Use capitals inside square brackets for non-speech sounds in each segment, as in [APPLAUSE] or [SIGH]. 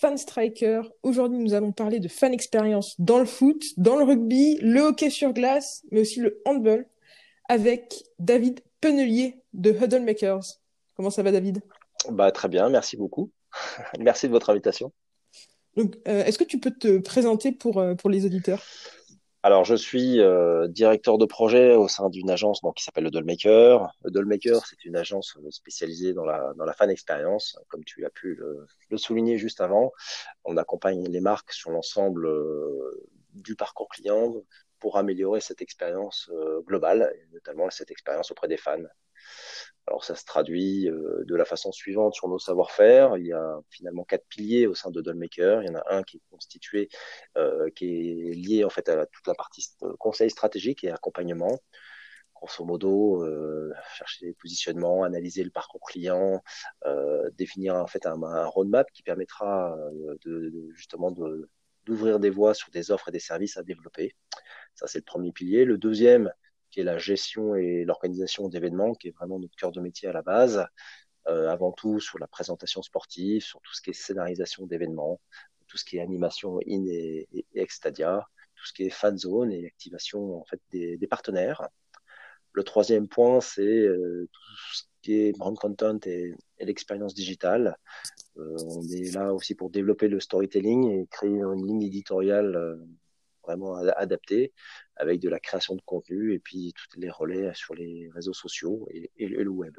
Fan Striker. Aujourd'hui, nous allons parler de fan expérience dans le foot, dans le rugby, le hockey sur glace, mais aussi le handball, avec David Penelier de Huddle Makers. Comment ça va, David? Bah, Très bien, merci beaucoup. [LAUGHS] merci de votre invitation. Donc, euh, est-ce que tu peux te présenter pour, euh, pour les auditeurs? Alors, je suis euh, directeur de projet au sein d'une agence donc, qui s'appelle le Dollmaker. Le Dollmaker, c'est une agence euh, spécialisée dans la, dans la fan expérience, comme tu as pu le, souligner juste avant. On accompagne les marques sur l'ensemble euh, du parcours client pour améliorer cette expérience globale, notamment cette expérience auprès des fans. Alors ça se traduit euh, de la façon suivante sur nos savoir-faire. Il y a finalement quatre piliers au sein de Dollmaker. Il y en a un qui est constitué, euh, qui est lié en fait à toute la partie conseil stratégique et accompagnement. Grosso modo, euh, chercher des positionnements, analyser le parcours client, définir en fait un, roadmap qui permettra de, justement d'ouvrir des voies sur des offres et des services à développer. Ça, c'est le premier pilier. Le deuxième, qui est la gestion et l'organisation d'événements, qui est vraiment notre cœur de métier à la base. Euh, avant tout sur la présentation sportive, sur tout ce qui est scénarisation d'événements, tout ce qui est animation in et, et, extadia, tout ce qui est fan zone et activation en fait des, partenaires. Le troisième point, c'est euh, tout ce qui est brand content et, l'expérience digitale. Euh, on est là aussi pour développer le storytelling et créer une ligne éditoriale vraiment adapté avec de la création de contenu et puis tous les relais sur les réseaux sociaux et, et, le web.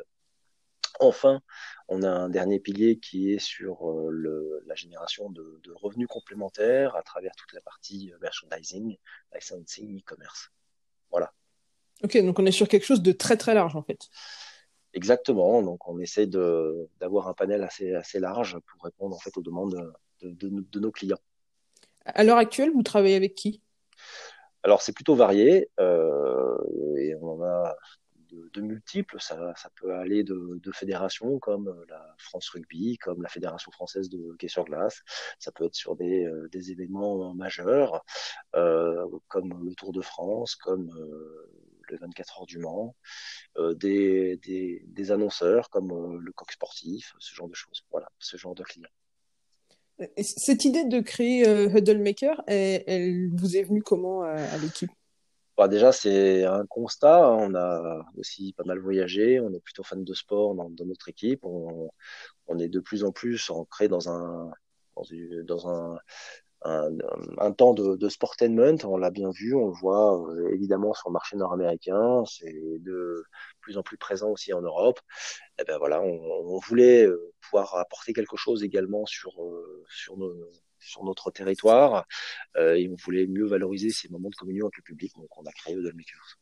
Enfin, on a un dernier pilier qui est sur euh, le, la génération de, de, revenus complémentaires à travers toute la partie merchandising, licensing, e-commerce. Voilà. Ok, donc on est sur quelque chose de très très large en fait. Exactement. Donc on essaie d'avoir un panel assez assez large pour répondre en fait aux demandes de, de, de nos clients. À l'heure actuelle, vous travaillez avec qui? Alors, c'est plutôt varié euh, et on en a de, multiples. Ça, peut aller de, fédérations comme la France Rugby, comme la Fédération française de hockey sur glace. Ça peut être sur des, euh, événements majeurs euh, comme le Tour de France, comme euh, le 24 heures du Mans, euh, des, des, annonceurs comme euh, le coq sportif, ce genre de choses. Voilà, ce genre de clients. Cette idée de créer euh, Huddle Maker, elle, vous est venue comment à, à l'équipe? Bah Déjà, c'est un constat. On a aussi pas mal voyagé. On est plutôt fan de sport dans, notre équipe. On, est de plus en plus ancré dans un, dans un, un, temps de, de sportainment. On l'a bien vu, on le voit euh, évidemment sur le marché nord-américain. C'est de plus en plus présent aussi en Europe. Et ben voilà, on, voulait euh, pouvoir apporter quelque chose également sur euh, sur notre territoire et on voulait mieux valoriser ces moments de communion avec le public. Donc on a créé Huddle Makers.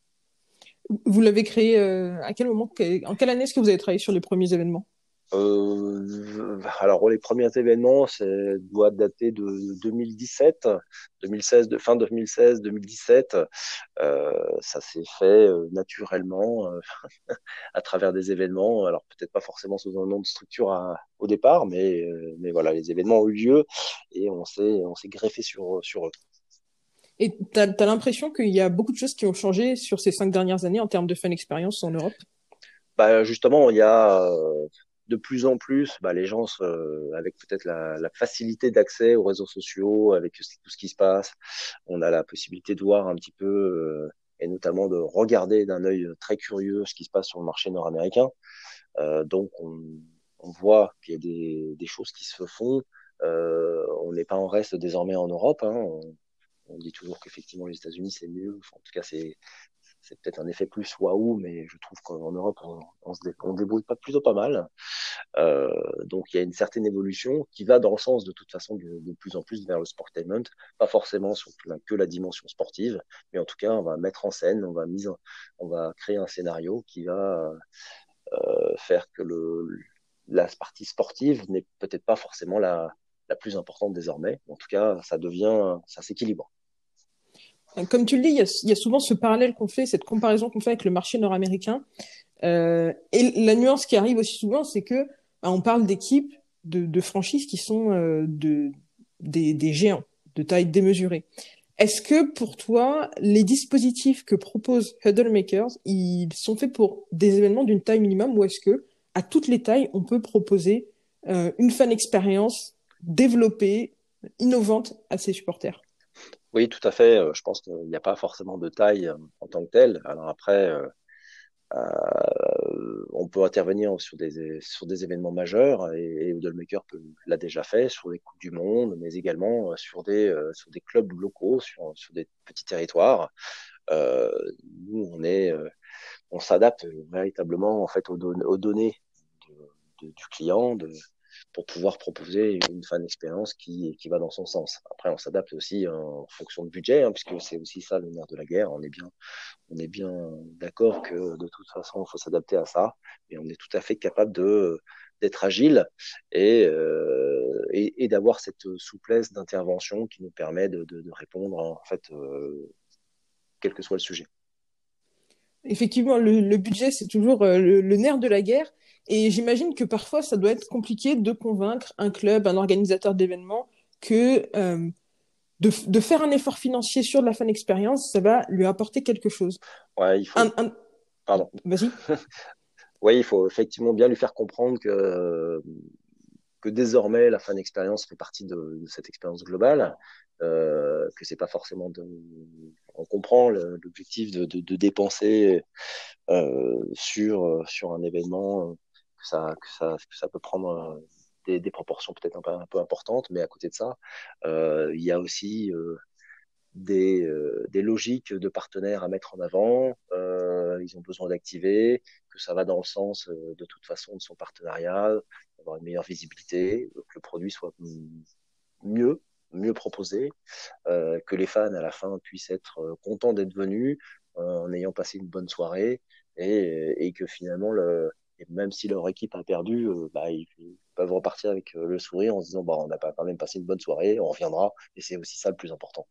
Vous l'avez créé à quel moment En quelle année est-ce que vous avez travaillé sur les premiers événements? Euh, alors les premiers événements, ça doit dater de 2017, 2016, de fin 2016, 2017. Euh, ça s'est fait euh, naturellement euh, [LAUGHS] à travers des événements. Alors peut-être pas forcément sous un nom de structure à, au départ, mais mais voilà, les événements ont eu lieu et on s'est on s'est greffé sur sur eux. Et tu as, as l'impression qu'il y a beaucoup de choses qui ont changé sur ces cinq dernières années en termes de fan expérience en Europe? Bah justement, il y a de plus en plus, bah, les gens, euh, avec peut-être la, la, facilité d'accès aux réseaux sociaux, avec tout ce qui se passe, on a la possibilité de voir un petit peu, euh, et notamment de regarder d'un œil très curieux ce qui se passe sur le marché nord-américain. Euh, donc, on, on voit qu'il y a des, des, choses qui se font. Euh, on n'est pas en reste désormais en Europe. Hein. On, dit toujours qu'effectivement les États-Unis c'est mieux. En tout cas, c'est c'est peut-être un effet plus waouh, mais je trouve qu'en Europe, on, on se débrouille pas plutôt pas mal. Euh, donc il y a une certaine évolution qui va dans le sens de toute façon de, plus en plus vers le sportainment, pas forcément sur que la dimension sportive, mais en tout cas on va mettre en scène, on va créer un scénario qui va euh, faire que la partie sportive n'est peut-être pas forcément la, la plus importante désormais. En tout cas, ça devient, ça s'équilibre. Comme tu le dis, il y a, souvent ce parallèle qu'on fait, cette comparaison qu'on fait avec le marché nord-américain. Euh, et la nuance qui arrive aussi souvent, c'est que bah, on parle d'équipes, de, franchises qui sont euh, de, des, des, géants, de taille démesurée. Est-ce que pour toi, les dispositifs que propose Huddle Makers, ils sont faits pour des événements d'une taille minimum ou est-ce que à toutes les tailles, on peut proposer euh, une fan expérience développée, innovante à ses supporters? Oui, tout à fait. Euh, je pense qu'il n'y a pas forcément de taille euh, en tant que telle. Alors après, euh, on peut intervenir sur des, sur des événements majeurs et, et l'a déjà fait sur des Coupes du Monde, mais également sur des, sur des clubs locaux, sur, sur des petits territoires. Euh, nous, on est, on s'adapte véritablement en fait aux, aux données du client, de, pour pouvoir proposer une fan expérience qui, qui va dans son sens. Après, on s'adapte aussi en fonction de budget, hein, puisque c'est aussi ça le nerf de la guerre. On est bien, on est bien d'accord que de toute façon, il faut s'adapter à ça, et on est tout à fait capable de d'être agile et, euh, et, d'avoir cette souplesse d'intervention qui nous permet de, de, de, répondre en fait euh, quel que soit le sujet. Effectivement, le, le budget c'est toujours euh, le, le nerf de la guerre. Et j'imagine que parfois, ça doit être compliqué de convaincre un club, un organisateur d'événements, que euh, de, de, faire un effort financier sur la fan expérience, ça va lui apporter quelque chose. Ouais, il faut. Un, un... Pardon. Vas-y. [LAUGHS] oui, il faut effectivement bien lui faire comprendre que que désormais la fan expérience fait partie de, cette expérience globale, euh, que c'est pas forcément de. On comprend l'objectif de, dépenser euh, sur sur un événement que ça, que ça, que ça peut prendre euh, des, proportions peut-être un peu, un peu importantes, mais à côté de ça, euh, il y a aussi des, euh, des logiques de partenaires à mettre en avant. Euh, ils ont besoin d'activer, que ça va dans le sens euh, de toute façon de son partenariat, d'avoir une meilleure visibilité, que le produit soit mieux, mieux proposé, que les fans à la fin puissent être contents d'être venus en ayant passé une bonne soirée et, que finalement même si leur équipe a perdu, bah, ils peuvent repartir avec le sourire en se disant bah, on pas quand même passé une bonne soirée, on reviendra. Et c'est aussi ça le plus important.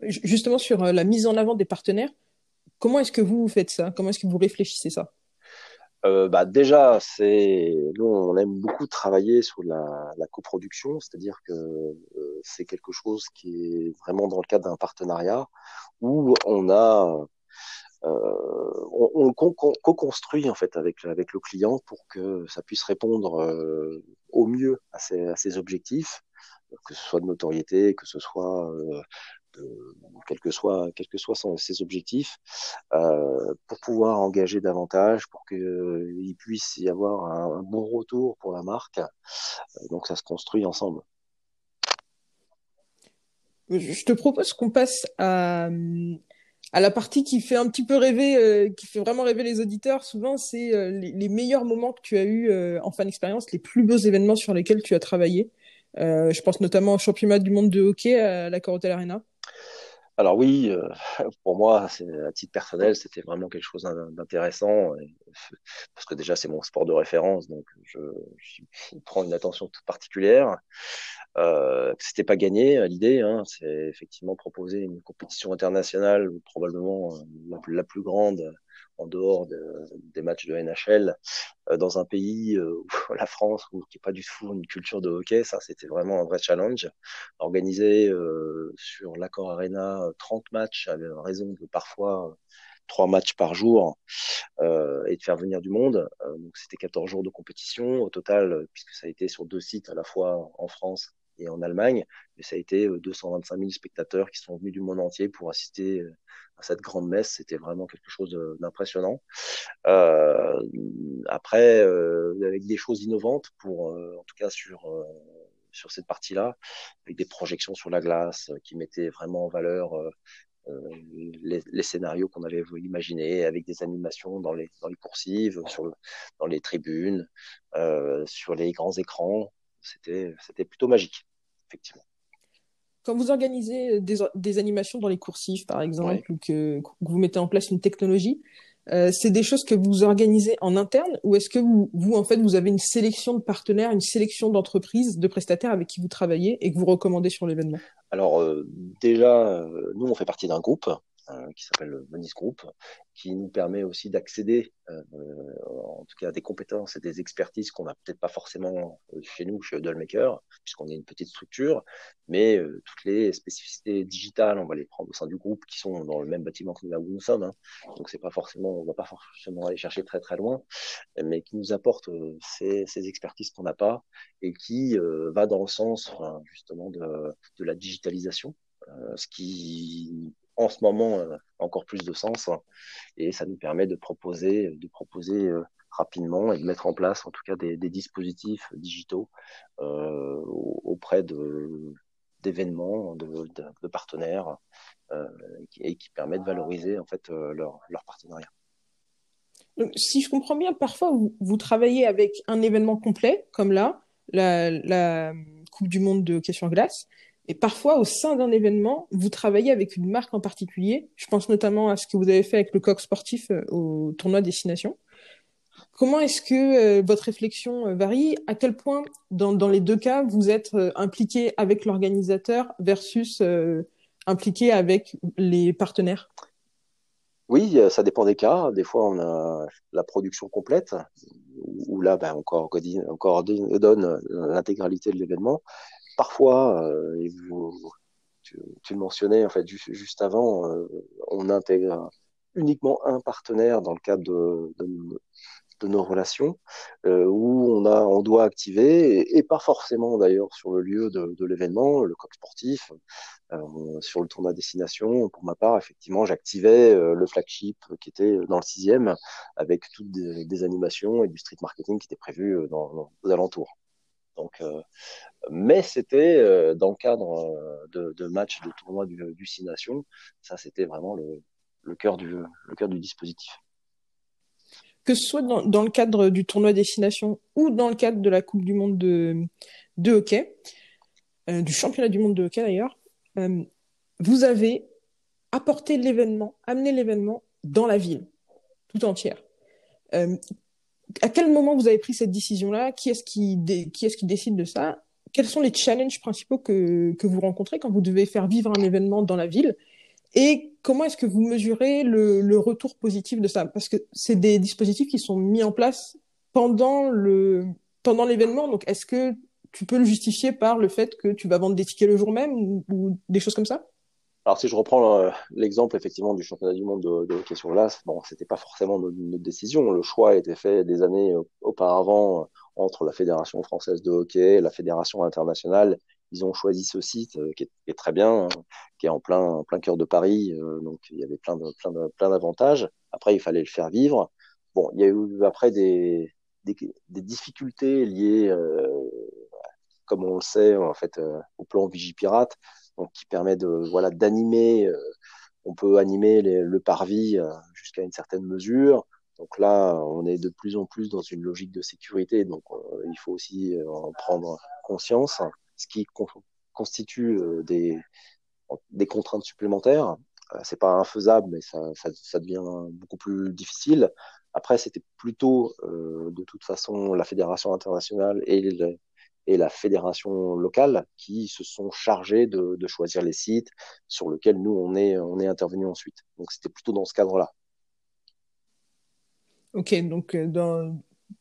Justement, sur euh, la mise en avant des partenaires, comment est-ce que vous faites ça? Comment est-ce que vous réfléchissez ça? Euh, bah déjà, c'est nous on aime beaucoup travailler sur la, coproduction, c'est-à-dire que euh, c'est quelque chose qui est vraiment dans le cadre d'un partenariat où on a on, co-construit en fait avec avec le client pour que ça puisse répondre au mieux à ses, objectifs, que ce soit de notoriété, que ce soit euh, de, quel que soit ses objectifs, euh, pour pouvoir engager davantage, pour qu'il euh, puisse y avoir un, bon retour pour la marque. donc ça se construit ensemble. Je te propose qu'on passe à la partie qui fait un petit peu rêver, euh, qui fait vraiment rêver les auditeurs, souvent, c'est euh, les, meilleurs moments que tu as eu euh, en fan expérience, les plus beaux événements sur lesquels tu as travaillé. Euh, je pense notamment au championnat du monde de hockey à la Corotel Arena. Alors oui, euh, [LAUGHS] pour moi, à titre personnel, c'était vraiment quelque chose d'intéressant [LAUGHS] parce que déjà c'est mon sport de référence, donc je, je prends une attention toute particulière. Euh, c'était pas gagné l'idée, hein, c'est effectivement proposer une compétition internationale probablement euh, la, plus grande en dehors de, des matchs de NHL euh, dans un pays euh, [LAUGHS] la France où, qui n'est pas du tout une culture de hockey ça c'était vraiment un vrai challenge organiser euh, sur l'accord Arena 30 matchs à raison de parfois trois matchs par jour euh, et de faire venir du monde. Euh, donc c'était 14 jours de compétition au total, puisque ça a été sur deux sites à la fois en France et en Allemagne, mais ça a été 225 000 spectateurs qui sont venus du monde entier pour assister à cette grande messe. C'était vraiment quelque chose d'impressionnant. Euh, après, euh, avec des choses innovantes pour, euh, en tout cas sur sur cette partie-là, avec des projections sur la glace qui mettaient vraiment en valeur euh, les, scénarios qu'on avait imaginés avec des animations dans les, dans les coursives, dans les tribunes, euh, sur les grands écrans. C'était, c'était plutôt magique, effectivement. Quand vous organisez des, des, animations dans les coursives, par exemple, ouais. ou que, que, vous mettez en place une technologie, euh, c'est des choses que vous organisez en interne ou est-ce que vous, vous, en fait, vous avez une sélection de partenaires, une sélection d'entreprises, de prestataires avec qui vous travaillez et que vous recommandez sur l'événement? Alors euh, déjà, euh, nous, on fait partie d'un groupe qui s'appelle le Venice Group, qui nous permet aussi d'accéder, en tout cas, des compétences et des expertises qu'on n'a peut-être pas forcément euh, chez nous, chez Dollmaker, puisqu'on est une petite structure, mais toutes les spécificités digitales, on va les prendre au sein du groupe, qui sont dans le même bâtiment que là où nous sommes. Hein. Donc c'est pas forcément, on va pas forcément aller chercher très très loin, mais qui nous apporte ces, ces expertises qu'on n'a pas et qui va dans le sens justement de, de la digitalisation, ce qui en ce moment euh, encore plus de sens hein. et ça nous permet de proposer, de proposer euh, rapidement et de mettre en place en tout cas des, dispositifs digitaux euh, auprès d'événements, de, partenaires euh, et qui permettent de valoriser en fait euh, leur, partenariat. Si je comprends bien, parfois vous, travaillez avec un événement complet, comme là, la, la Coupe du Monde de sur glace, et parfois, au sein d'un événement, vous travaillez avec une marque en particulier. Je pense notamment à ce que vous avez fait avec le coq sportif euh, au tournoi Destination. Comment est-ce que euh, votre réflexion euh, varie? À quel point, dans, les deux cas, vous êtes impliqué avec l'organisateur versus impliqué avec les partenaires? Oui, ça dépend des cas. Des fois, on a la production complète, où là, ben, on coordonne l'intégralité de l'événement parfois, euh, et tu, le mentionnais en fait juste, avant, euh, on intègre uniquement un partenaire dans le cadre de, nos relations, euh, où on doit activer, et, pas forcément d'ailleurs sur le lieu de, l'événement, le coq sportif, sur le tournoi destination. Pour ma part, effectivement, j'activais le flagship qui était dans le sixième, avec toutes des, des, animations et du street marketing qui était prévu dans, dans aux alentours. Donc, euh, mais c'était euh, dans le cadre euh, de, matchs de tournoi du, du. Ça, c'était vraiment le, cœur du cœur du dispositif. Que ce soit dans, le cadre du tournoi Destination ou dans le cadre de la Coupe du Monde de, hockey, du championnat du monde de hockey d'ailleurs, vous avez apporté l'événement, amené l'événement dans la ville tout entière. À quel moment vous avez pris cette décision-là? Qui est-ce qui, qui, est qui décide de ça? Quels sont les challenges principaux que, que vous rencontrez quand vous devez faire vivre un événement dans la ville? Et comment est-ce que vous mesurez le, le, retour positif de ça? Parce que c'est des dispositifs qui sont mis en place pendant le pendant l'événement. Donc, est-ce que tu peux le justifier par le fait que tu vas vendre des tickets le jour même ou, ou des choses comme ça? Alors si je reprends euh, l'exemple effectivement du championnat du monde de, hockey sur glace, bon, c'était pas forcément notre, notre, décision. Le choix a été fait des années auparavant euh, entre la fédération française de hockey et la fédération internationale. Ils ont choisi ce site euh, qui, est, très bien, hein, qui est en plein cœur de Paris, donc il y avait plein d'avantages. Après, il fallait le faire vivre. Bon, il y a eu après des difficultés liées, comme on le sait en fait, au plan Vigipirate donc qui permet de voilà d'animer. Euh, on peut animer les, le parvis euh, jusqu'à une certaine mesure. Donc là, on est de plus en plus dans une logique de sécurité, donc euh, il faut aussi en prendre conscience, ce qui con constitue des, des contraintes supplémentaires. C'est pas infaisable, mais ça, ça, ça, devient beaucoup plus difficile. Après, c'était plutôt euh, de toute façon la fédération internationale et le, et la fédération locale qui se sont chargés de, choisir les sites sur lesquels nous on est on est intervenu ensuite. Donc c'était plutôt dans ce cadre-là. Ok, donc euh,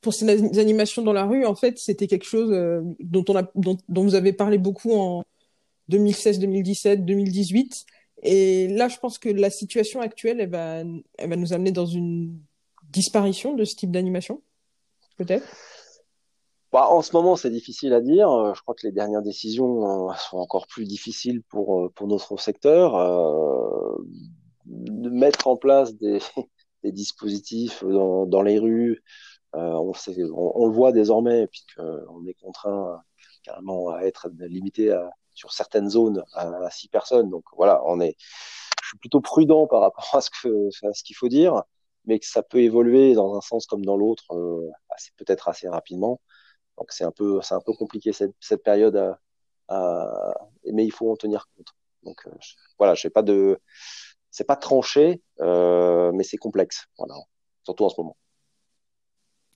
pour ces animations dans la rue, en fait, c'était quelque chose euh, dont on a dont, vous avez parlé beaucoup en 2016, 2017, 2018. Et là, je pense que la situation actuelle, elle va, elle va nous amener dans une disparition de ce type d'animation, peut-être? Bah, en ce moment, c'est difficile à dire. Euh, je crois que les dernières décisions euh, sont encore plus difficiles pour, euh, pour notre secteur. De mettre en place [LAUGHS] des, dispositifs dans, dans, les rues, on, le voit désormais, puisqu'on est contraint carrément à être limité sur certaines zones à, six personnes. Donc voilà, on est, je suis plutôt prudent par rapport à ce qu'il faut dire, mais que ça peut évoluer dans un sens comme dans l'autre, peut-être assez rapidement. Donc c'est un peu c'est un peu compliqué cette, cette période mais il faut en tenir compte. Donc euh, je, voilà, j'ai pas de c'est pas tranché, euh, mais c'est complexe. Voilà. surtout en ce moment.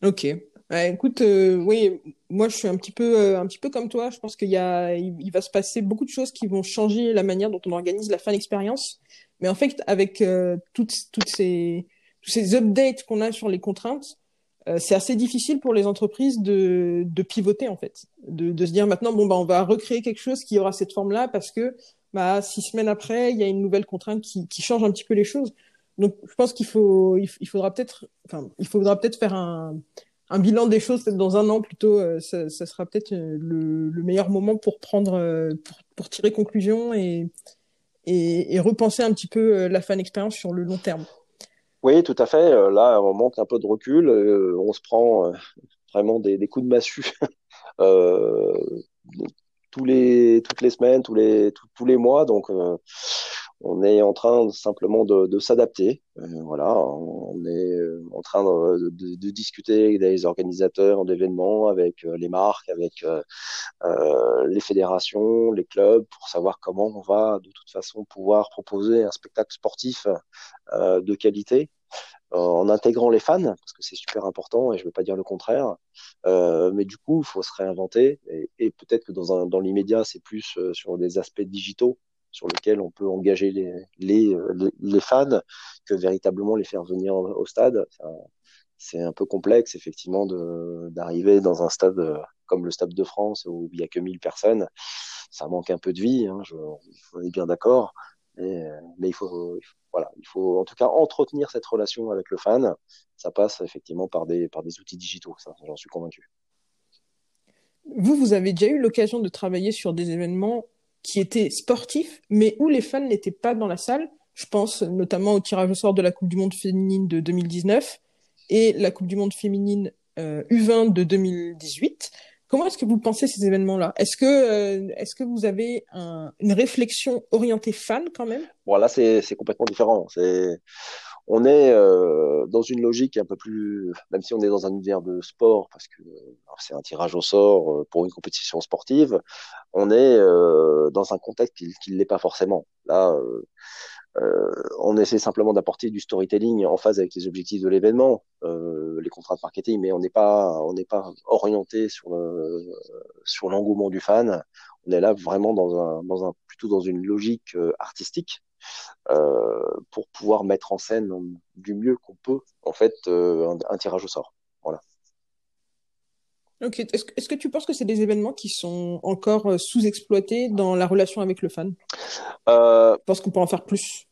Ok. écoute, oui, moi je suis un petit peu, un petit peu comme toi. Je pense qu'il y a, il, va se passer beaucoup de choses qui vont changer la manière dont on organise la fin d'expérience. Mais en fait, avec toutes, toutes ces, tous ces updates qu'on a sur les contraintes, euh, c'est assez difficile pour les entreprises de, de pivoter en fait, de, de, se dire maintenant bon bah on va recréer quelque chose qui aura cette forme-là parce que bah six semaines après il y a une nouvelle contrainte qui, qui change un petit peu les choses. Donc je pense qu'il faut il, faudra peut-être enfin il faudra peut-être faire un, un bilan des choses peut-être dans un an plutôt. Euh, ça, ça, sera peut-être euh, le, le, meilleur moment pour prendre pour, pour tirer conclusion et, et, et repenser un petit peu la fan expérience sur le long terme. Oui, tout à fait. Euh, là, on manque un peu de recul. Euh, on se prend euh, vraiment des, coups de massue [LAUGHS] tous les, toutes les semaines, tous les, tous les mois. Donc, on est en train simplement de, s'adapter. voilà, on est en train de, discuter avec des organisateurs d'événements, avec les marques, avec euh, les fédérations, les clubs, pour savoir comment on va de toute façon pouvoir proposer un spectacle sportif euh, de qualité en intégrant les fans, parce que c'est super important et je ne veux pas dire le contraire. Euh, mais du coup, il faut se réinventer et, peut-être que dans, l'immédiat, c'est plus euh, sur des aspects digitaux sur lesquels on peut engager les, les, les, fans que véritablement les faire venir au, stade. C'est un peu complexe, effectivement, d'arriver dans un stade comme le Stade de France où il n'y a que 1000 personnes. Ça manque un peu de vie, hein, je, on est bien d'accord. Mais, il, faut, il faut voilà, il faut en tout cas entretenir cette relation avec le fan. Ça passe effectivement par des, par des outils digitaux, j'en suis convaincu. Vous, vous avez déjà eu l'occasion de travailler sur des événements qui étaient sportifs, mais où les fans n'étaient pas dans la salle. Je pense notamment au tirage au sort de la Coupe du Monde féminine de 2019 et la Coupe du Monde féminine euh, U20 de 2018. Comment est-ce que vous pensez ces événements-là? Est-ce que, euh, est-ce que vous avez un, une réflexion orientée fan quand même? Bon, là, c'est, c'est complètement différent. C'est, on est euh, dans une logique un peu plus, même si on est dans un univers de sport, parce que c'est un tirage au sort euh, pour une compétition sportive, on est euh, dans un contexte qui ne l'est pas forcément. Là, on essaie simplement d'apporter du storytelling en phase avec les objectifs de l'événement, les contrats de marketing, mais on n'est pas on n'est pas orienté sur sur l'engouement du fan. On est là vraiment dans un dans un plutôt dans une logique artistique pour pouvoir mettre en scène du mieux qu'on peut en fait euh, un, un, tirage au sort. Voilà. Ok. Est-ce que, est que, tu penses que c'est des événements qui sont encore sous-exploités dans la relation avec le fan? Euh, Je pense qu'on peut en faire plus.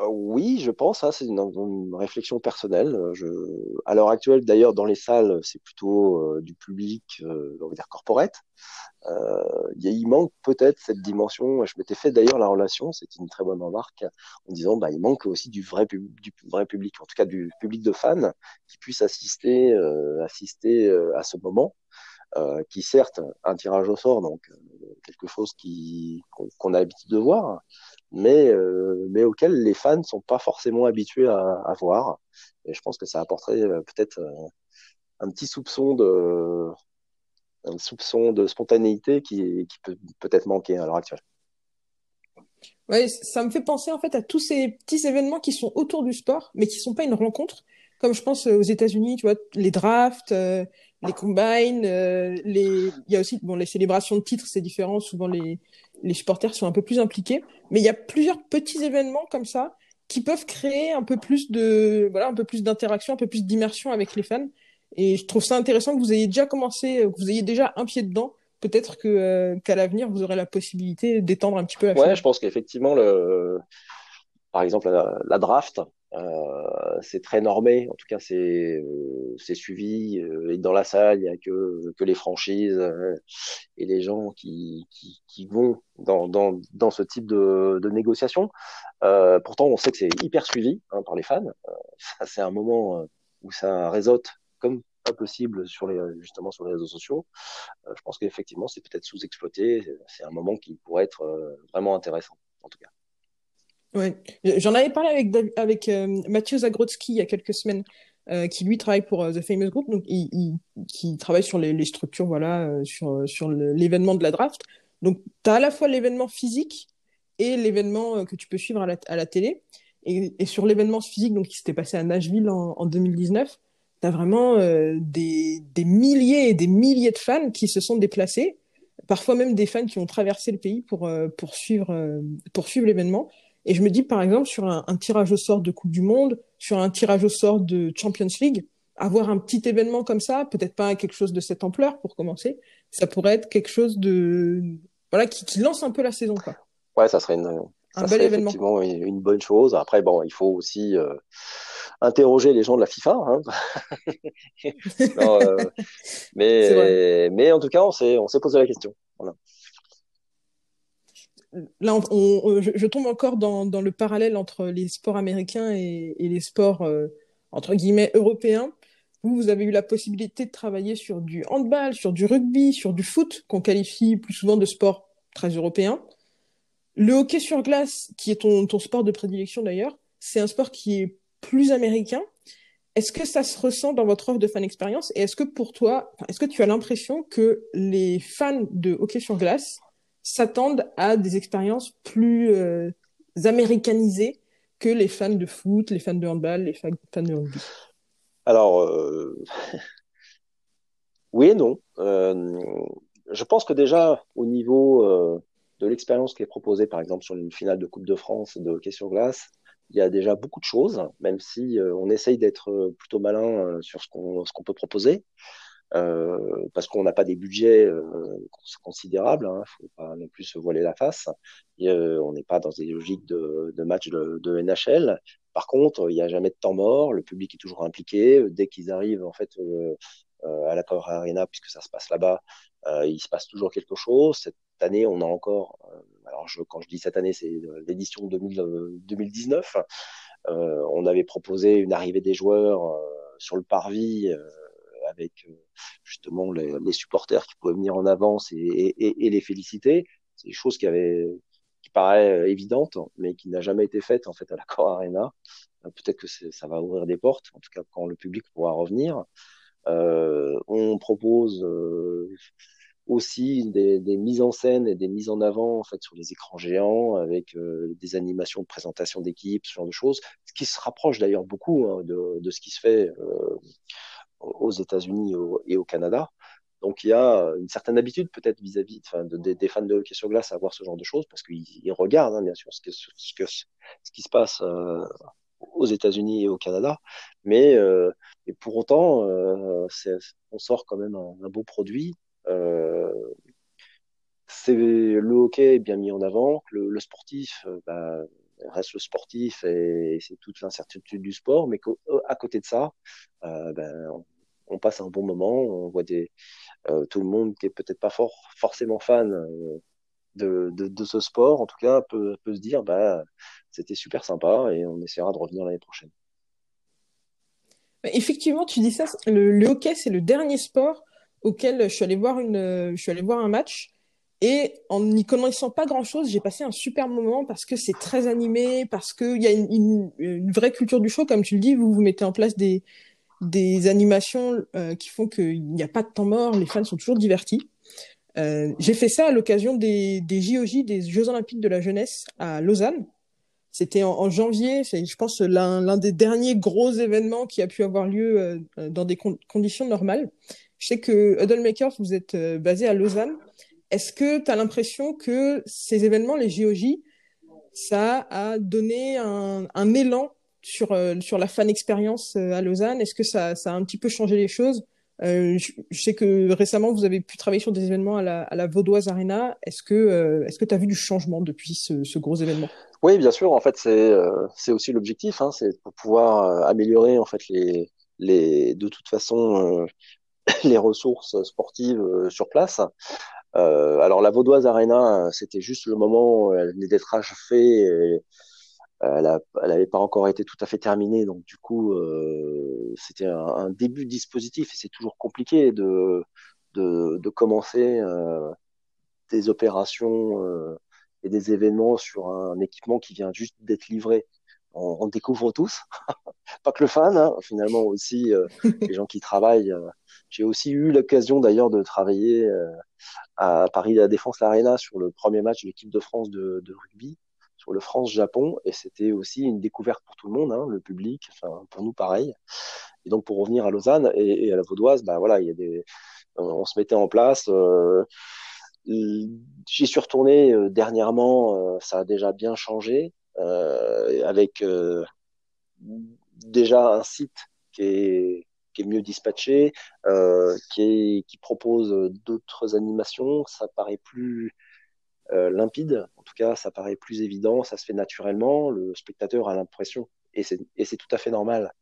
Euh, oui, je pense. Hein, c'est une, réflexion personnelle. Je, à l'heure actuelle, d'ailleurs, dans les salles, c'est plutôt euh, du public, euh, on va dire corporate. Euh, il manque peut-être cette dimension. Je m'étais fait d'ailleurs la relation, c'était une très bonne remarque, en disant bah il manque aussi du vrai, du vrai public, en tout cas du public de fans qui puisse assister, euh, assister à ce moment. Euh, qui certes un tirage au sort, donc quelque chose qui qu'on a l'habitude de voir, mais, euh, mais auquel les fans ne sont pas forcément habitués à, voir. Et je pense que ça apporterait euh, peut-être euh, un petit soupçon de, spontanéité qui, peut peut-être manquer à l'heure actuelle. Ouais, ça me fait penser en fait à tous ces petits événements qui sont autour du sport, mais qui sont pas une rencontre. Comme je pense aux États-Unis, tu vois, les drafts, les combines, les, il y a aussi bon les célébrations de titres, c'est différent. Souvent les les supporters sont un peu plus impliqués. Mais il y a plusieurs petits événements comme ça qui peuvent créer un peu plus de, voilà, un peu plus d'interaction, un peu plus d'immersion avec les fans. Et je trouve ça intéressant que vous ayez déjà commencé, que vous ayez déjà un pied dedans. Peut-être que euh, qu'à l'avenir vous aurez la possibilité d'étendre un petit peu la. Ouais, je pense qu'effectivement le, par exemple la, la draft, euh, c'est très normé, en tout cas c'est euh, c'est suivi. Euh, et dans la salle, il y a que que les franchises euh, et les gens qui qui, vont dans, dans dans ce type de de négociation. pourtant, on sait que c'est hyper suivi hein, par les fans. c'est un moment où ça réseaute comme pas possible sur les justement sur les réseaux sociaux. je pense qu'effectivement, c'est peut-être sous-exploité. C'est un moment qui pourrait être vraiment intéressant, en tout cas. Ouais. J'en avais parlé avec, avec euh, Mathieu Zagrodzki il y a quelques semaines, euh, qui lui travaille pour euh, The Famous Group, donc qui travaille sur les, structures, voilà, euh, sur, sur l'événement de la draft. Donc, tu as à la fois l'événement physique et l'événement que tu peux suivre à la, à la télé. Et, sur l'événement physique donc, qui s'était passé à Nashville en, en 2019, tu as vraiment des, des milliers et des milliers de fans qui se sont déplacés, parfois même des fans qui ont traversé le pays pour, pour suivre, pour suivre l'événement. Et je me dis, par exemple, sur un, un, tirage au sort de Coupe du Monde, sur un tirage au sort de Champions League, avoir un petit événement comme ça, peut-être pas quelque chose de cette ampleur pour commencer, ça pourrait être quelque chose de voilà qui, qui lance un peu la saison quoi. Ouais, ça serait une un bel événement. effectivement une, bonne chose. Après, bon, il faut aussi euh, interroger les gens de la FIFA. Hein. [LAUGHS] non, euh, [LAUGHS] mais, mais en tout cas, on s'est, on s'est posé la question. Voilà. Là, je, tombe encore dans, le parallèle entre les sports américains et, et les sports euh, entre guillemets européens. Vous, vous avez eu la possibilité de travailler sur du handball, sur du rugby, sur du foot, qu'on qualifie plus souvent de sport très européen. Le hockey sur glace, qui est ton, ton sport de prédilection d'ailleurs, c'est un sport qui est plus américain. Est-ce que ça se ressent dans votre offre de fan expérience? Et est-ce que pour toi, est-ce que tu as l'impression que les fans de hockey sur glace s'attendent à des expériences plus euh, américanisées que les fans de foot, les fans de handball, les fans de rugby Alors, euh... oui et non. Euh, je pense que déjà, au niveau de l'expérience qui est proposée, par exemple, sur une finale de Coupe de France de hockey sur glace, il y a déjà beaucoup de choses, même si on essaye d'être plutôt malin sur ce qu'on peut proposer, euh, parce qu'on n'a pas des budgets considérables, hein, faut pas non plus se voiler la face. Et, on n'est pas dans des logiques de, de match de, NHL. Par contre, il n'y a jamais de temps mort, le public est toujours impliqué. Dès qu'ils arrivent en fait à la Power Arena, puisque ça se passe là-bas, il se passe toujours quelque chose. Cette année, on a encore, euh, alors quand je dis cette année, c'est l'édition 2019, euh, on avait proposé une arrivée des joueurs euh, sur le parvis avec justement les, supporters qui pouvaient venir en avance et, les féliciter. C'est des choses qui paraît évidente, mais qui n'a jamais été faite en fait à la Core Arena. Peut-être que ça va ouvrir des portes, en tout cas quand le public pourra revenir. Euh, on propose euh, aussi des, mises en scène et des mises en avant en fait sur les écrans géants avec euh, des animations de présentation d'équipe, ce genre de choses, ce qui se rapproche d'ailleurs beaucoup hein, de, ce qui se fait euh, aux États-Unis et au Canada. Donc il y a une certaine habitude peut-être vis-à-vis des fans de hockey sur glace à voir ce genre de choses parce qu'ils regardent hein, bien sûr ce, qui se passe euh, aux États-Unis et au Canada, mais euh, pour autant, euh, on sort quand même un, beau produit. C'est le hockey est bien mis en avant, le, sportif bah, reste le sportif et, c'est toute l'incertitude du sport, mais qu'à côté de ça, ben, on, passe un bon moment, on voit euh, tout le monde qui est peut-être pas forcément fan de, de, ce sport, en tout cas, peut, se dire, bah, c'était super sympa et on essaiera de revenir l'année prochaine. Effectivement, tu dis ça, le, hockey, c'est le dernier sport auquel je suis allé voir un match. Et en n'y connaissant pas grand-chose, j'ai passé un super moment parce que c'est très animé, parce qu'il y a une, une, une, vraie culture du show, comme tu le dis. Vous, vous mettez en place des, des animations euh, qui font qu'il n'y a pas de temps mort, les fans sont toujours divertis. Euh, j'ai fait ça à l'occasion des, des JOJ, des Jeux Olympiques de la Jeunesse à Lausanne. C'était en, janvier, c'est, je pense, l'un des derniers gros événements qui a pu avoir lieu euh, dans des con conditions normales. Je sais que Huddle Makers, vous êtes euh, basé à Lausanne. Est-ce que tu as l'impression que ces événements, les JOJ, ça a donné un, un élan sur, euh, sur la fan expérience euh, à Lausanne? Est-ce que ça, a un petit peu changé les choses? Euh, je, sais que récemment, vous avez pu travailler sur des événements à la, Vaudoise Arena. Est-ce que tu as vu du changement depuis ce, gros événement? Oui, bien sûr. En fait, c'est aussi l'objectif, hein, c'est pour pouvoir améliorer en fait les de toute façon [COUGHS] les ressources sportives sur place. Alors la Vaudoise Arena, c'était juste le moment elle venait d'être achevée. Elle n'avait pas encore été tout à fait terminée, donc du coup, euh, c'était un, un, début de dispositif et c'est toujours compliqué de, de, de commencer euh, des opérations euh, et des événements sur un équipement qui vient juste d'être livré. On, on, découvre tous, [LAUGHS] pas que le fan, hein, finalement aussi euh, [LAUGHS] les gens qui travaillent j'ai aussi eu l'occasion d'ailleurs de travailler euh, à Paris la Défense Arena sur le premier match de l'équipe de France de, de, rugby le France-Japon, et c'était aussi une découverte pour tout le monde, hein, le public, enfin pour nous pareil. Et donc pour revenir à Lausanne et, à la Vaudoise, bah voilà, il y a des, on se mettait en place. Euh, J'y suis retourné euh, dernièrement, euh, ça a déjà bien changé, avec déjà un site qui est qui est mieux dispatché, qui, propose d'autres animations, ça paraît plus limpide, en tout cas ça paraît plus évident, ça se fait naturellement, le spectateur a l'impression, et c'est tout à fait normal,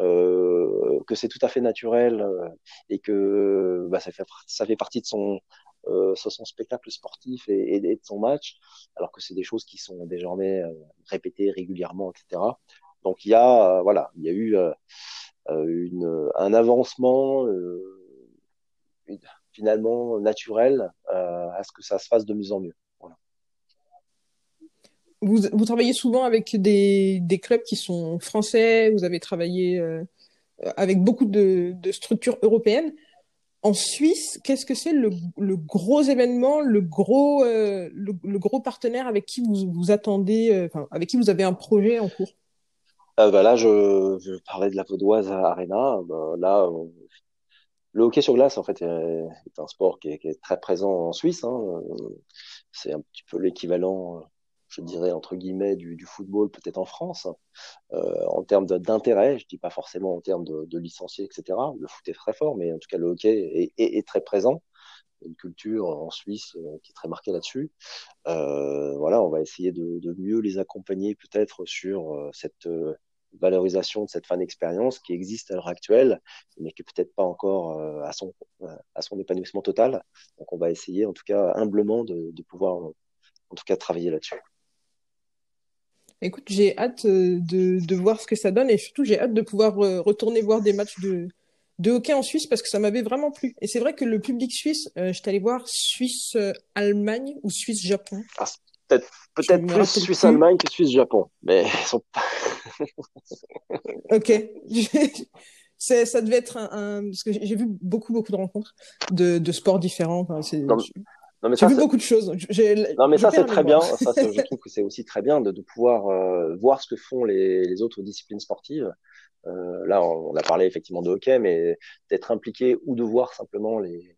euh, que c'est tout à fait naturel euh, et que bah, ça, fait, ça fait partie de son, euh, son spectacle sportif et, de son match, alors que c'est des choses qui sont désormais euh, répétées régulièrement, etc. Donc il y a, voilà, il y a eu un avancement finalement naturel à ce que ça se fasse de mieux en mieux. Vous, travaillez souvent avec des, clubs qui sont français, vous avez travaillé euh, avec beaucoup de, structures européennes. En Suisse, qu'est-ce que c'est le, gros événement, le gros, euh, le, gros partenaire avec qui vous, vous attendez, euh, avec qui vous avez un projet en cours? Bah Là, je, je, parlais de la Vaudoise Arena. Bah, là, le hockey sur glace, en fait, est, un sport qui est, qui est, très présent en Suisse. Hein. C'est un petit peu l'équivalent je dirais entre guillemets du, du football peut-être en France euh, en termes d'intérêt je dis pas forcément en termes de, de, licenciés etc le foot est très fort mais en tout cas le hockey est, est, est très présent une culture en Suisse euh, qui est très marquée là-dessus euh, voilà on va essayer de, de mieux les accompagner peut-être sur euh, cette euh, valorisation de cette fan expérience qui existe à l'heure actuelle, mais qui est peut-être pas encore à son à son épanouissement total. Donc on va essayer, en tout cas humblement, de, de pouvoir en tout cas travailler là-dessus. Écoute, j'ai hâte euh, de, de, voir ce que ça donne et surtout j'ai hâte de pouvoir euh, retourner voir des matchs de, de hockey en Suisse parce que ça m'avait vraiment plu. Et c'est vrai que le public suisse, euh, je allé voir Suisse-Allemagne ou Suisse-Japon. Ah, peut-être peut plus Suisse-Allemagne que Suisse-Japon, mais ils sont pas. [LAUGHS] [LAUGHS] ok. [LAUGHS] ça devait être un, parce que j'ai vu beaucoup beaucoup de rencontres de, de sports différents. Enfin, non, mais J'ai vu beaucoup de choses. Non, mais ça, c'est très bien. Ça, je trouve que c'est aussi très bien de, de pouvoir euh, voir ce que font les, les autres disciplines sportives. Euh, là, on, a parlé effectivement de hockey, mais d'être impliqué ou de voir simplement les,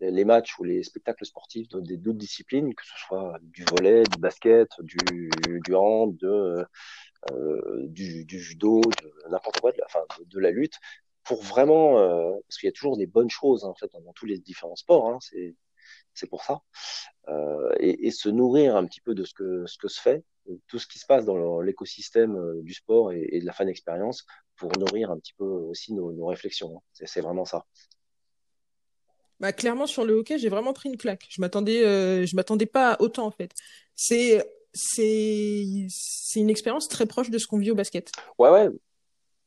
les matchs ou les spectacles sportifs des d'autres disciplines, que ce soit du volet, du basket, du, du hand, de, euh, du, du, judo, de n'importe quoi, de, enfin, de, la lutte, pour vraiment, euh, parce qu'il y a toujours des bonnes choses en fait dans tous les différents sports. Hein, c'est c'est pour ça. Euh, et, et, se nourrir un petit peu de ce que, ce que se fait, tout ce qui se passe dans l'écosystème euh, du sport et, et, de la fan expérience pour nourrir un petit peu aussi nos, nos réflexions. Hein. C'est vraiment ça. Bah, clairement, sur le hockey, j'ai vraiment pris une claque. Je m'attendais, euh, je m'attendais pas autant, en fait. C'est, c'est, c'est une expérience très proche de ce qu'on vit au basket. Ouais, ouais.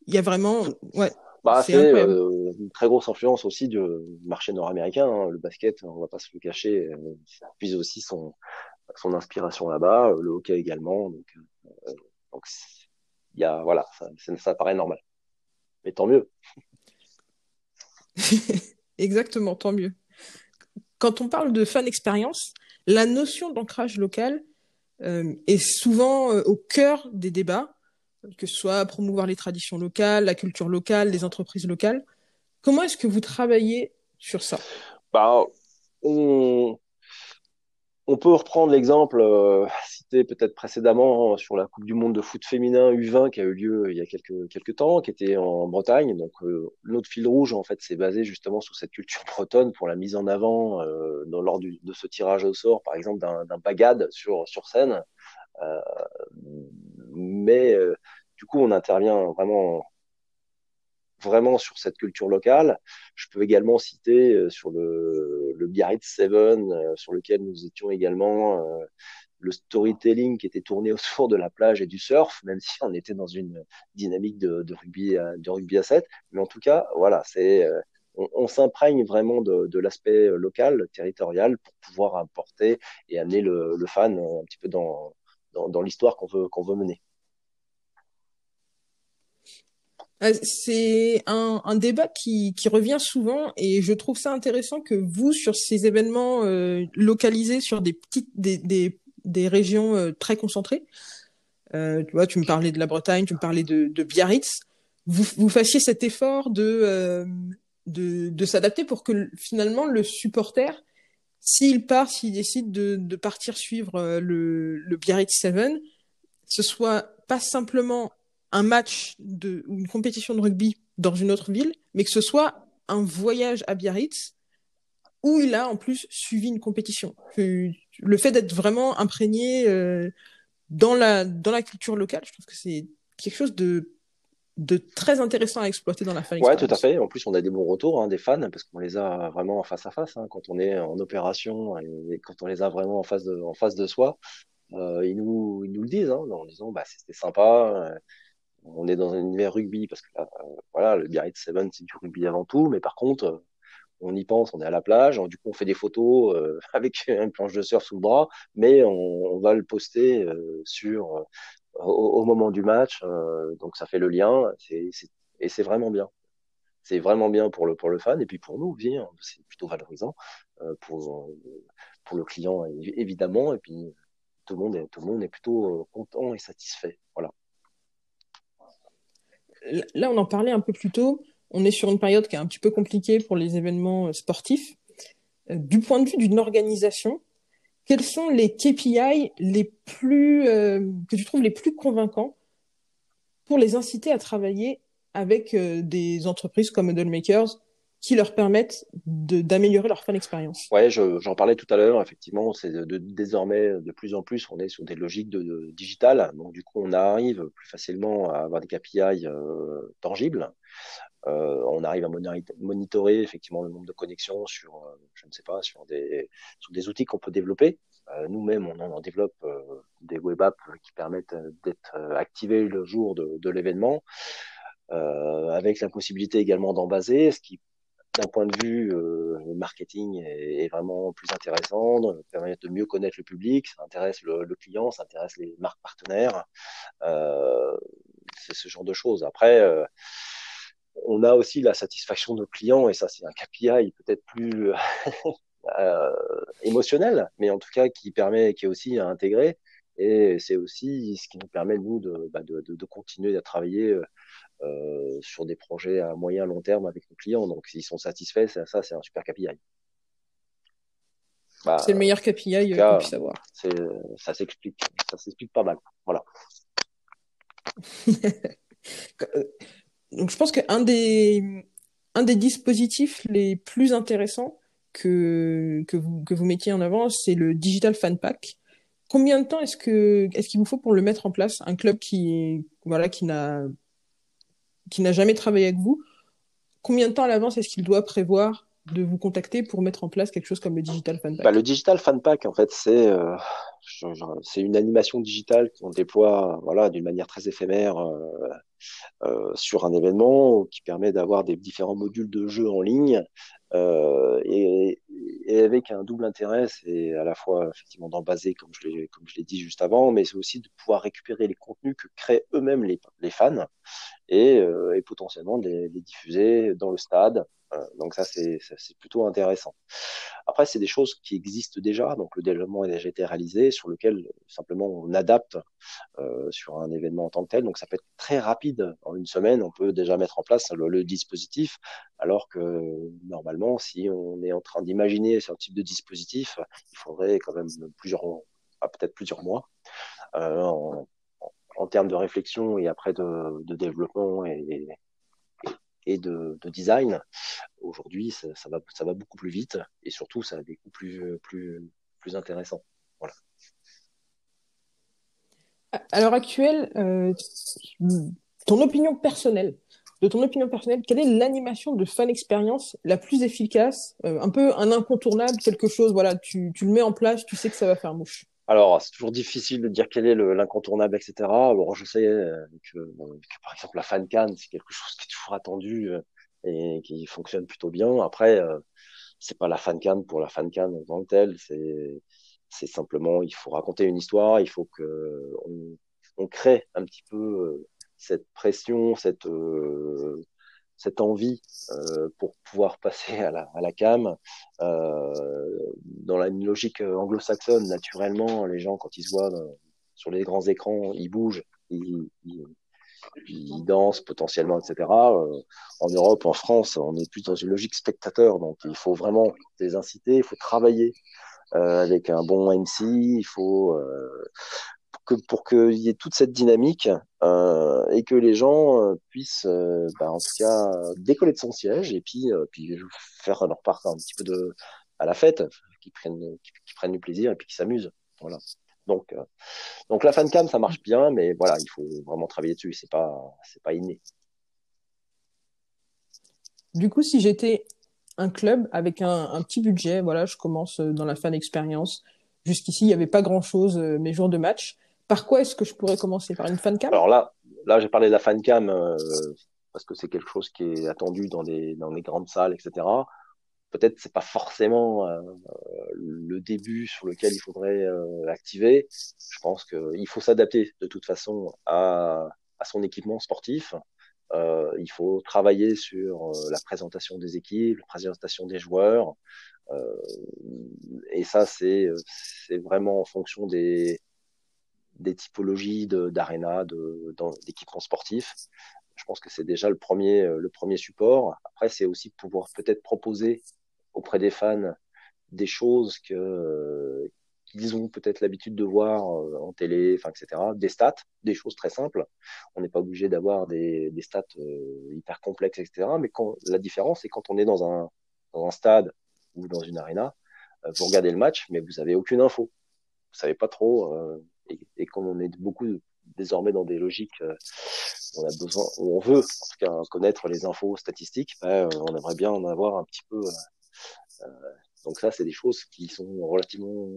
Il y a vraiment, ouais. Bah, c'est euh, une très grosse influence aussi du marché nord-américain. Hein. Le basket, on va pas se le cacher, euh, puise aussi son, son inspiration là-bas, euh, le hockey également. Donc, euh, donc y a, voilà, ça, ça paraît normal. Mais tant mieux. [LAUGHS] Exactement, tant mieux. Quand on parle de fan expérience, la notion d'ancrage local euh, est souvent au cœur des débats que ce soit promouvoir les traditions locales, la culture locale, les entreprises locales. Comment est-ce que vous travaillez sur ça? Bah, on... peut reprendre l'exemple euh, cité peut-être précédemment sur la Coupe du Monde de foot féminin U20 qui a eu lieu il y a quelques, quelques temps, qui était en Bretagne. Donc euh, notre fil rouge en fait s'est basé justement sur cette culture bretonne pour la mise en avant euh, dans, lors de ce tirage au sort, par exemple d'un bagade sur, sur scène. Euh, mais euh, du coup, on intervient vraiment vraiment sur cette culture locale. Je peux également citer euh, sur le, le Biarritz Seven, sur lequel nous étions également le storytelling qui était tourné [LAUGHS] autour de la plage et du surf, même si on était dans une dynamique de, de rugby, à, de rugby à 7. Mais en tout cas, voilà, c'est on, on s'imprègne vraiment de, de l'aspect local, territorial, pour pouvoir apporter et amener le, le fan un petit peu dans, dans, l'histoire qu'on veut, mener. Euh, c'est un, débat qui, revient souvent et je trouve ça intéressant que vous, sur ces événements euh, localisés sur des petites, des, des, régions très concentrées. tu vois, tu me parlais de la Bretagne, tu me parlais de, Biarritz. Vous, vous fassiez cet effort de, de s'adapter pour que finalement le supporter, s'il part, s'il décide de, de partir suivre le, le Biarritz 7, ce soit pas simplement un match de, ou une compétition de rugby dans une autre ville, mais que ce soit un voyage à Biarritz où il a en plus suivi une compétition. Le fait d'être vraiment imprégné euh, dans, la, dans la culture locale, je trouve que c'est quelque chose de, de très intéressant à exploiter dans la fan Ouais, tout à fait. En plus, on a des bons retours hein, des fans parce qu'on les a vraiment face à face. Hein, quand on est en opération et, quand on les a vraiment en face de, en face de soi, euh, ils, nous, ils nous le disent hein, en disant bah, c'était sympa. Euh, on est dans un univers rugby parce que là, euh, voilà, le Biarritz 7 c'est du rugby avant tout, mais par contre, on y pense, on est à la plage, du coup on fait des photos [LAUGHS] avec une planche de surf sous le bras, mais on, va le poster sur au, moment du match, donc ça fait le lien, et c'est vraiment bien. C'est vraiment bien pour le pour le fan et puis pour nous aussi, hein, c'est plutôt valorisant pour pour le client évidemment et puis tout le monde est tout le monde est plutôt content et satisfait. Voilà là, on en parlait un peu plus tôt. On est sur une période qui est un petit peu compliquée pour les événements euh, sportifs. Euh, du point de vue d'une organisation, quels sont les KPI les plus euh, que tu trouves les plus convaincants pour les inciter à travailler avec des entreprises comme Model Makers qui leur permettent d'améliorer leur fan expérience. Ouais, j'en parlais tout à l'heure. Effectivement, c'est de, désormais de plus en plus, on est sur des logiques de, de, digital. Donc du coup, on arrive plus facilement à avoir des KPI euh, tangibles. Euh, on arrive à monitorer effectivement le nombre de connexions sur, euh, je ne sais pas, sur des, sur des outils qu'on peut développer. Euh, nous-mêmes, on en développe euh, des web apps qui permettent d'être activés le jour de, de l'événement. Euh, avec la possibilité également d'en baser, ce qui d'un point de vue euh, marketing est, vraiment plus intéressant, permet de mieux connaître le public, ça intéresse le, le client, ça intéresse les marques partenaires, euh, c'est ce genre de choses. Après, euh, on a aussi la satisfaction de nos clients et ça c'est un KPI peut-être plus [LAUGHS] euh, émotionnel, mais en tout cas qui permet, qui est aussi à intégrer. Et c'est aussi ce qui nous permet, nous, de, bah, de, de, de continuer à travailler euh, sur des projets à moyen long terme avec nos clients. Donc, s'ils sont satisfaits, ça, ça c'est un super KPI. Bah, c'est le meilleur KPI qu'on puisse avoir. Ça s'explique, ça s'explique pas mal. Voilà. [LAUGHS] Donc, je pense qu'un des, un des dispositifs les plus intéressants que, que, vous, que vous mettiez en avant, c'est le Digital Fan Pack. Combien de temps est-ce que est-ce qu'il vous faut pour le mettre en place? Un club qui voilà qui n'a qui n'a jamais travaillé avec vous, combien de temps à l'avance est-ce qu'il doit prévoir de vous contacter pour mettre en place quelque chose comme le Digital Fan Pack? Bah, Le Digital Fan Pack, en fait, c'est euh, c'est une animation digitale qu'on déploie voilà, d'une manière très éphémère euh, euh, sur un événement qui permet d'avoir des différents modules de jeu en ligne euh, et, avec un double intérêt, c'est à la fois effectivement d'en baser, comme je l'ai comme je l'ai dit juste avant, mais c'est aussi de pouvoir récupérer les contenus que créent eux-mêmes les, fans et, potentiellement les, diffuser dans le stade. Euh, donc ça c'est c'est plutôt intéressant. Après c'est des choses qui existent déjà, donc le développement a déjà été réalisé, sur lequel simplement on adapte euh, sur un événement en tant que tel. Donc ça peut être très rapide en une semaine, on peut déjà mettre en place le, dispositif, alors que normalement si on est en train d'imaginer ce type de dispositif, il faudrait quand même plusieurs, ah, peut-être plusieurs mois euh, en, en, termes de réflexion et après de, de développement et de, de, design. Aujourd'hui, ça, ça, va, ça va beaucoup plus vite et surtout, ça a des coûts plus, plus, plus intéressants. Voilà. À l'heure actuelle, euh, ton opinion personnelle, de ton opinion personnelle, quelle est l'animation de fan expérience la plus efficace, euh, un peu un incontournable, quelque chose, voilà, tu, tu le mets en place, tu sais que ça va faire mouche. Alors, c'est toujours difficile de dire quel est l'incontournable, etc. Alors, je sais euh, que, par exemple, la fan can, c'est quelque chose qui est toujours attendu euh, et qui fonctionne plutôt bien. Après, euh, c'est pas la fan can pour la fan can en tant que telle. C'est, c'est simplement, il faut raconter une histoire. Il faut que on, on crée un petit peu cette pression, cette cette envie pour pouvoir passer à la, cam. dans la logique anglo-saxonne, naturellement, les gens, quand ils se voient sur les grands écrans, ils bougent, ils, dansent potentiellement, etc. en Europe, en France, on est plus dans une logique spectateur, donc il faut vraiment les inciter, il faut travailler euh, avec un bon MC, il faut euh, pour qu'il y ait toute cette dynamique euh, et que les gens euh, puissent, euh, bah, en tout cas, décoller de son siège et puis, faire leur part un petit peu à la fête, qu'ils prennent, du plaisir et puis qu'ils s'amusent. Voilà. Donc, donc la fancam, ça marche bien, mais voilà, il faut vraiment travailler dessus. C'est pas, c'est pas inné. Du coup, si j'étais un club avec un, petit budget. Voilà, je commence dans la fan expérience. Jusqu'ici, il n'y avait pas grand-chose mes jours de match. Par quoi est-ce que je pourrais commencer? Par une fan cam Alors là, là j'ai parlé de la fan cam euh, parce que c'est quelque chose qui est attendu dans les, dans les grandes salles, etc. Peut-être c'est pas forcément le début sur lequel il faudrait activer. Je pense qu'il faut s'adapter de toute façon à, à son équipement sportif. Euh, il faut travailler sur euh, la présentation des équipes, la présentation des joueurs. Euh, et ça, c'est vraiment en fonction des, des typologies d'aréna, d'équipements sportifs. Je pense que c'est déjà le premier, le premier support. Après, c'est aussi pouvoir peut-être proposer auprès des fans des choses que, qu'ils ont peut-être l'habitude de voir euh, en télé, etc. Des stats, des choses très simples. On n'est pas obligé d'avoir des, des stats euh, hyper complexes, etc. Mais quand, la différence, c'est quand on est dans un, dans un stade ou dans une arena, euh, vous regardez le match, mais vous avez aucune info. Vous savez pas trop. Et, et comme on est beaucoup désormais dans des logiques on a besoin, on veut en tout cas connaître les infos statistiques, ben, on aimerait bien en avoir un petit peu. Euh, donc ça, c'est des choses qui sont relativement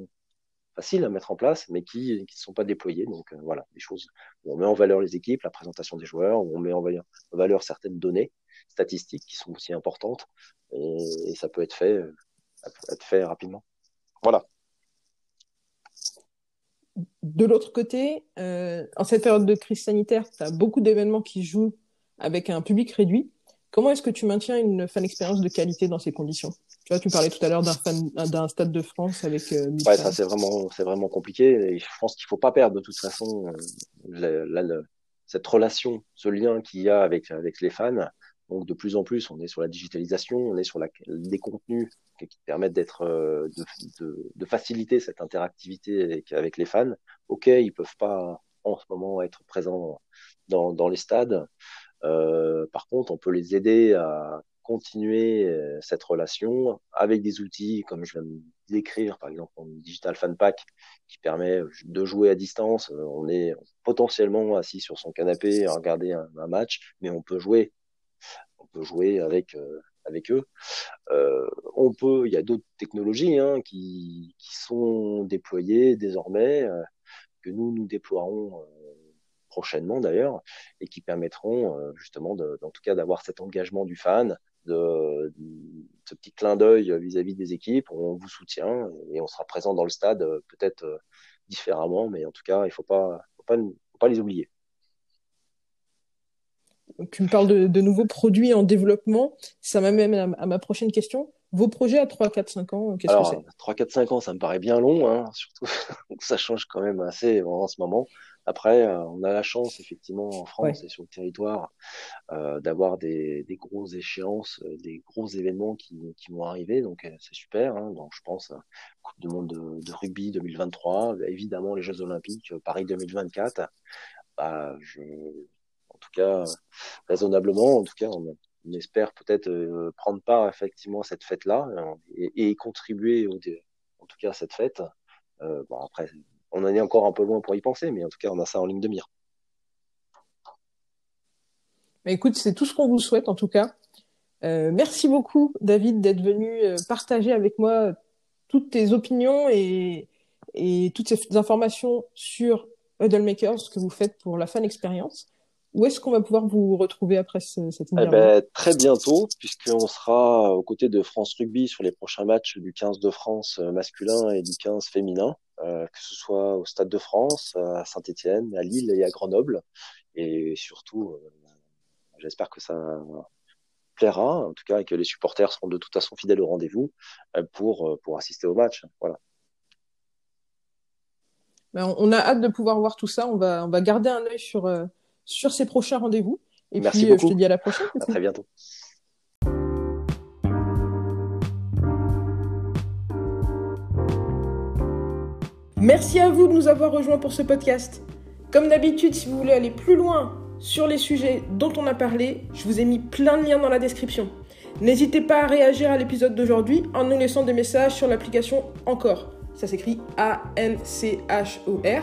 faciles à mettre en place, mais qui ne sont pas déployées. Donc euh, voilà, des choses où on met en valeur les équipes, la présentation des joueurs, où on met en valeur, certaines données statistiques qui sont aussi importantes, et, ça peut être fait, euh, être fait rapidement. Voilà. De l'autre côté, euh, en cette période de crise sanitaire, tu as beaucoup d'événements qui jouent avec un public réduit. Comment est-ce que tu maintiens une fan expérience de qualité dans ces conditions? Tu vois, tu parlais tout à l'heure d'un stade de France avec. Euh, ouais, ça c'est vraiment, c'est vraiment compliqué. Je pense qu'il faut pas perdre de toute façon euh, cette relation, ce lien qu'il y a avec avec les fans. Donc de plus en plus, on est sur la digitalisation, on est sur la, des contenus qui permettent d'être, euh, de, faciliter cette interactivité avec, les fans. Ok, ils peuvent pas en ce moment être présents dans, les stades. Euh, par contre, on peut les aider à continuer euh, cette relation avec des outils comme je viens de décrire, par exemple un Digital Fan Pack qui permet de jouer à distance. On est potentiellement assis sur son canapé à regarder un, match, mais on peut jouer. Jouer avec avec eux. Euh, on peut, il y a d'autres technologies hein, qui, qui, sont déployées désormais que nous nous déploierons prochainement d'ailleurs, et qui permettront euh, justement, de, tout cas, d'avoir cet engagement du fan, de, ce petit clin d'œil vis-à-vis des équipes. On vous soutient et on sera présent dans le stade euh, peut-être euh, différemment, mais en tout cas, il faut pas, faut pas les oublier. Tu me parles de, nouveaux produits en développement. Ça m'amène à, à ma prochaine question. Vos projets à 3, 4, 5 ans, qu'est-ce que c'est? 3, 4, 5 ans, ça me paraît bien long, hein, [LAUGHS] surtout. ça change quand même assez en ce moment. Après, euh, on a la chance, effectivement, en France et sur le territoire, euh, d'avoir des, des, grosses échéances, euh, des gros événements qui, qui vont arriver. Donc, euh, c'est super. Hein. Donc, je pense à Coupe du Monde de, de, rugby 2023, évidemment les Jeux Olympiques Paris 2024. Bah, je, en tout cas, raisonnablement, en tout cas, on, on espère peut-être prendre part effectivement à cette fête-là et, et, contribuer en tout cas à cette fête. Euh, bon, après, on en est encore un peu loin pour y penser, mais en tout cas, on a ça en ligne de mire. écoute, c'est tout ce qu'on vous souhaite en tout cas. Euh, merci beaucoup, David, d'être venu euh, partager avec moi toutes tes opinions et, toutes ces informations sur Huddle Makers, que vous faites pour la fan expérience. Où est-ce qu'on va pouvoir vous retrouver après cette eh interview ben, Très bientôt, puisqu'on sera aux côtés de France Rugby sur les prochains matchs du 15 de France euh, masculin et du 15 féminin. Euh, que ce soit au Stade de France, à Saint-Étienne, à Lille et à Grenoble. Et surtout, euh, j'espère que ça plaira, en tout cas, et que les supporters seront de toute façon fidèles au rendez-vous pour, pour assister au match. Voilà. Ben, on a hâte de pouvoir voir tout ça. On va, on va garder un œil sur, sur ces prochains rendez-vous. Et Merci puis, beaucoup. je te dis à la prochaine. À très bientôt. Merci à vous de nous avoir rejoints pour ce podcast. Comme d'habitude, si vous voulez aller plus loin sur les sujets dont on a parlé, je vous ai mis plein de liens dans la description. N'hésitez pas à réagir à l'épisode d'aujourd'hui en nous laissant des messages sur l'application Encore. Ça s'écrit A-N-C-H-O-R.